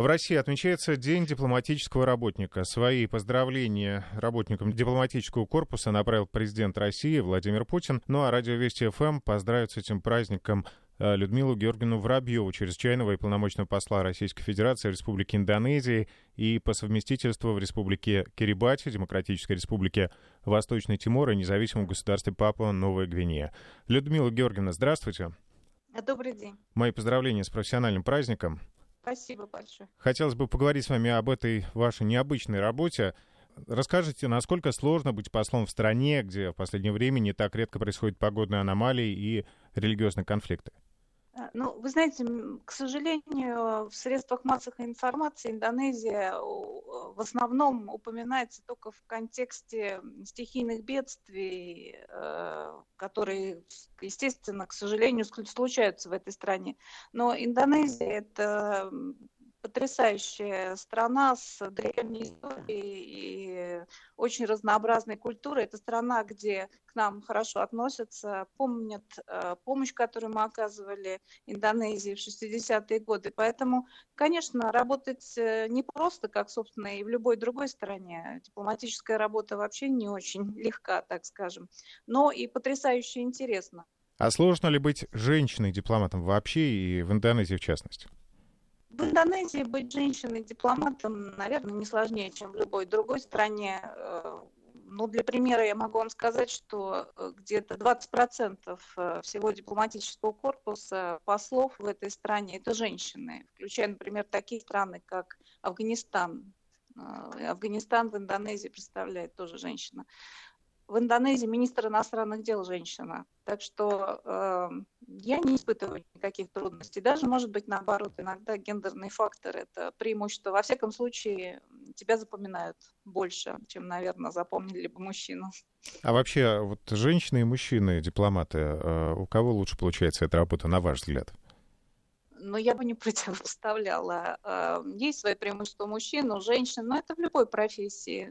В России отмечается День дипломатического работника. Свои поздравления работникам дипломатического корпуса направил президент России Владимир Путин. Ну а радио Вести ФМ поздравит с этим праздником э, Людмилу Георгину Воробьеву, чрезвычайного и полномочного посла Российской Федерации в Республике Индонезии и по совместительству в Республике Кирибати, Демократической Республике Восточный Тимор и независимом государстве Папуа Новая Гвинея. Людмила Георгиевна, здравствуйте. Добрый день. Мои поздравления с профессиональным праздником. Спасибо большое. Хотелось бы поговорить с вами об этой вашей необычной работе. Расскажите, насколько сложно быть послом в стране, где в последнее время не так редко происходят погодные аномалии и религиозные конфликты? А, ну, вы знаете, к сожалению, в средствах массовой информации Индонезия в основном упоминается только в контексте стихийных бедствий, э, которые, естественно, к сожалению, случаются в этой стране. Но Индонезия – это потрясающая страна с древней историей и очень разнообразной культурой. Это страна, где к нам хорошо относятся, помнят э, помощь, которую мы оказывали Индонезии в 60-е годы. Поэтому, конечно, работать э, не просто, как, собственно, и в любой другой стране. Дипломатическая работа вообще не очень легка, так скажем, но и потрясающе интересно. А сложно ли быть женщиной-дипломатом вообще и в Индонезии в частности? В Индонезии быть женщиной-дипломатом, наверное, не сложнее, чем в любой другой стране. Э, ну, для примера я могу вам сказать, что э, где-то 20% э, всего дипломатического корпуса послов в этой стране – это женщины, включая, например, такие страны, как Афганистан. Афганистан в Индонезии представляет тоже женщина в Индонезии министр иностранных дел женщина. Так что э, я не испытываю никаких трудностей. Даже, может быть, наоборот, иногда гендерный фактор – это преимущество. Во всяком случае, тебя запоминают больше, чем, наверное, запомнили бы мужчину. А вообще, вот женщины и мужчины, дипломаты, э, у кого лучше получается эта работа, на ваш взгляд? Но я бы не противопоставляла. А, есть свои преимущества мужчин, у женщин, но это в любой профессии.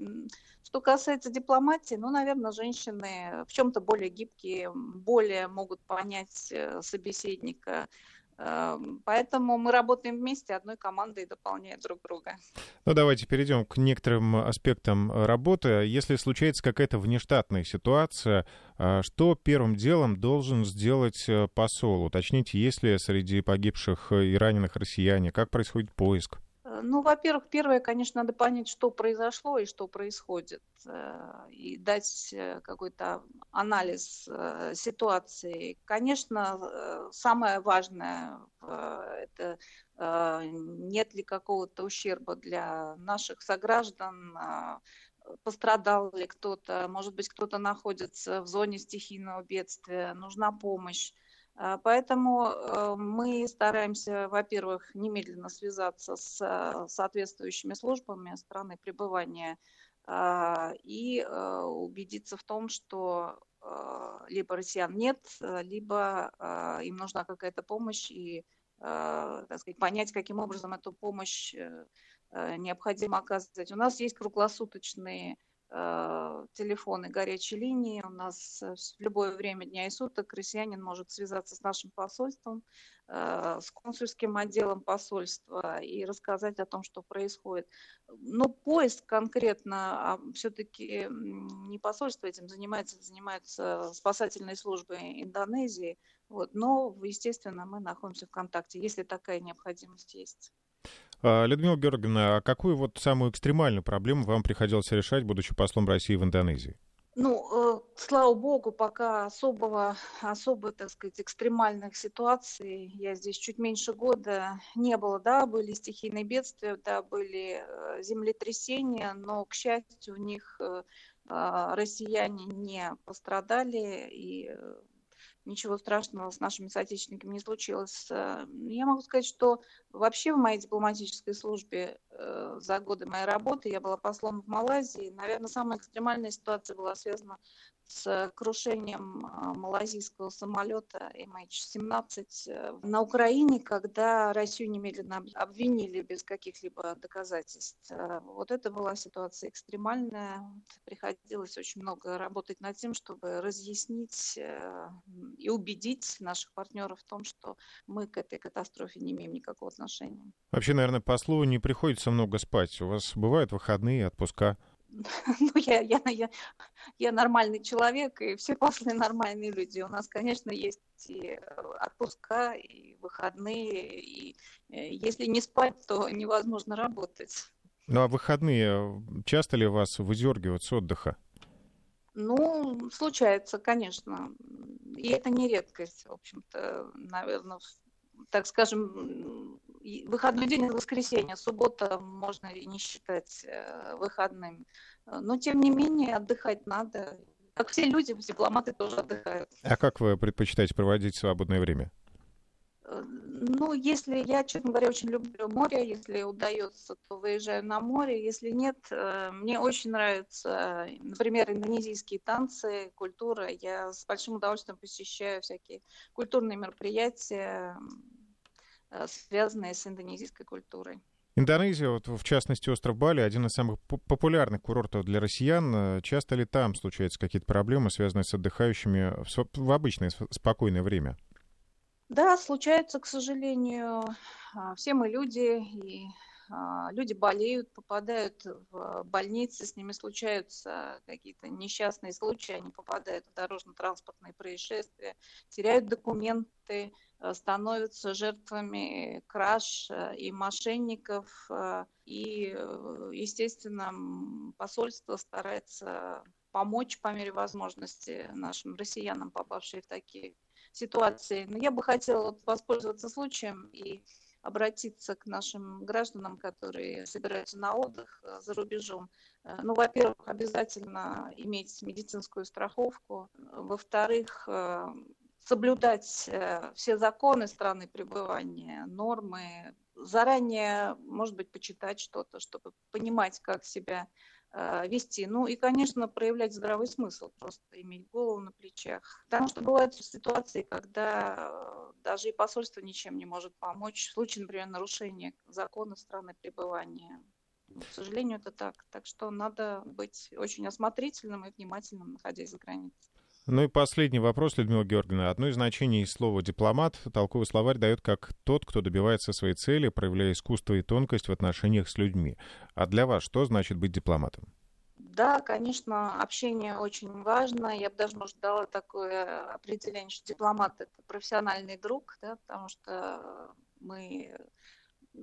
Что касается дипломатии, ну, наверное, женщины в чем-то более гибкие, более могут понять э, собеседника, поэтому мы работаем вместе, одной командой, дополняя друг друга. Ну, давайте перейдем к некоторым аспектам работы. Если случается какая-то внештатная ситуация, а, что первым делом должен сделать э, посол? Уточните, есть ли среди погибших и раненых россияне, как происходит поиск? Ну, во-первых, первое, конечно, надо понять, что произошло и что происходит, э, и дать э, какой-то анализ э, ситуации. Конечно, самое важное – это нет ли какого-то ущерба для наших сограждан, пострадал ли кто-то, может быть, кто-то находится в зоне стихийного бедствия, нужна помощь. А, поэтому э, мы стараемся, во-первых, немедленно связаться с э, соответствующими службами страны пребывания а, и э, убедиться в том, что либо россиян нет, либо им нужна какая-то помощь и так сказать, понять, каким образом эту помощь необходимо оказывать. У нас есть круглосуточные телефоны горячей линии. У нас э, в любое время дня и суток россиянин может связаться с нашим посольством, э, с консульским отделом посольства и рассказать о том, что происходит. Но поиск конкретно, а все-таки не посольство этим занимается, занимаются спасательные службы Индонезии. Вот. Но, естественно, мы находимся в контакте, если такая необходимость есть. А, Людмила Георгиевна, а какую вот самую экстремальную проблему вам приходилось решать, будучи послом России в Индонезии? Ну, э, слава богу, пока особого, особо, так сказать, экстремальных ситуаций, я здесь чуть меньше года, не было, да, были стихийные бедствия, да, были э, землетрясения, но, к счастью, у них э, россияне не пострадали, и ничего страшного с нашими соотечественниками не случилось. Э, я могу сказать, что вообще в моей дипломатической службе э, за годы моей работы я была послом в Малайзии. Наверное, самая экстремальная ситуация была связана с крушением а, малазийского самолета MH17 э, на Украине, когда Россию немедленно обвинили без каких-либо доказательств. Э, вот это была ситуация экстремальная. Приходилось очень много работать над тем, чтобы разъяснить э, и убедить наших партнеров в том, что мы к этой катастрофе не имеем никакого отношения. Вообще, наверное, послу не приходится много спать. У вас бывают выходные, отпуска? ну, я, я, я, я нормальный человек, и все послы нормальные люди. У нас, конечно, есть и э, отпуска, и выходные, и э, если не спать, то невозможно работать. Ну, а выходные часто ли вас выдергивают с отдыха? Ну, случается, конечно. И это не редкость, в общем-то, наверное, так скажем, выходной день это воскресенье, суббота можно и не считать э, выходным. Но, тем не менее, отдыхать надо. Как все люди, дипломаты тоже отдыхают. А как вы предпочитаете проводить свободное время? Э, ну, если я, честно говоря, очень люблю море, если удается, то выезжаю на море. Если нет, э, мне очень нравятся, например, индонезийские танцы, культура. Я с большим удовольствием посещаю всякие культурные мероприятия, связанные с индонезийской культурой. Индонезия, вот в частности остров Бали, один из самых популярных курортов для россиян. Э, часто ли там случаются какие-то проблемы, связанные с отдыхающими в, в обычное спокойное время? Да, случаются, к сожалению. А, все мы люди, и люди болеют, попадают в больницы, с ними случаются какие-то несчастные случаи, они попадают в дорожно-транспортные происшествия, теряют документы, Э, становятся жертвами краж э, и мошенников. Э, и, естественно, посольство старается помочь по мере возможности нашим россиянам, попавшим в такие ситуации. Но я бы хотела воспользоваться случаем и обратиться к нашим гражданам, которые собираются на отдых за рубежом. Ну, во-первых, обязательно иметь медицинскую страховку. Во-вторых, соблюдать э, все законы страны пребывания, нормы, заранее, может быть, почитать что-то, чтобы понимать, как себя э, вести. Ну и, конечно, проявлять здравый смысл, просто иметь голову на плечах. Потому что бывают ситуации, когда э, даже и посольство ничем не может помочь. В случае, например, нарушения закона страны пребывания. К сожалению, это так. Так что надо быть очень осмотрительным и внимательным, находясь за границей. Ну и последний вопрос, Людмила Георгиевна. Одно из значений слова «дипломат» толковый словарь дает как тот, кто добивается своей цели, проявляя искусство и тонкость в отношениях с людьми. А для вас что значит быть дипломатом? Да, конечно, общение очень важно. Я бы даже, может, дала такое определение, что дипломат – это профессиональный друг, да, потому что мы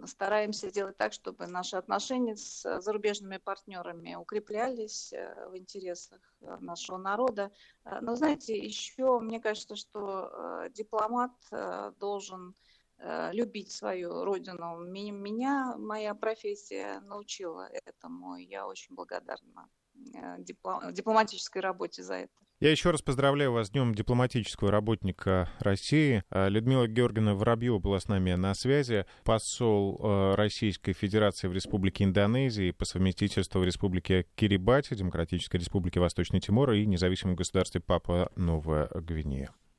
стараемся сделать так, чтобы наши отношения с зарубежными партнерами укреплялись э, в интересах э, нашего народа. Э, но знаете, еще мне кажется, что дипломат должен любить свою родину. Меня моя профессия научила этому, и я очень благодарна дипломатической работе за это. Я еще раз поздравляю вас с Днем дипломатического работника России. А, Людмила Георгиевна Воробьева была с нами на связи, посол а, Российской Федерации в Республике Индонезии по совместительству в Республике Кирибати, Демократической Республике Восточный Тимор и независимом государстве Папа Новая Гвинея.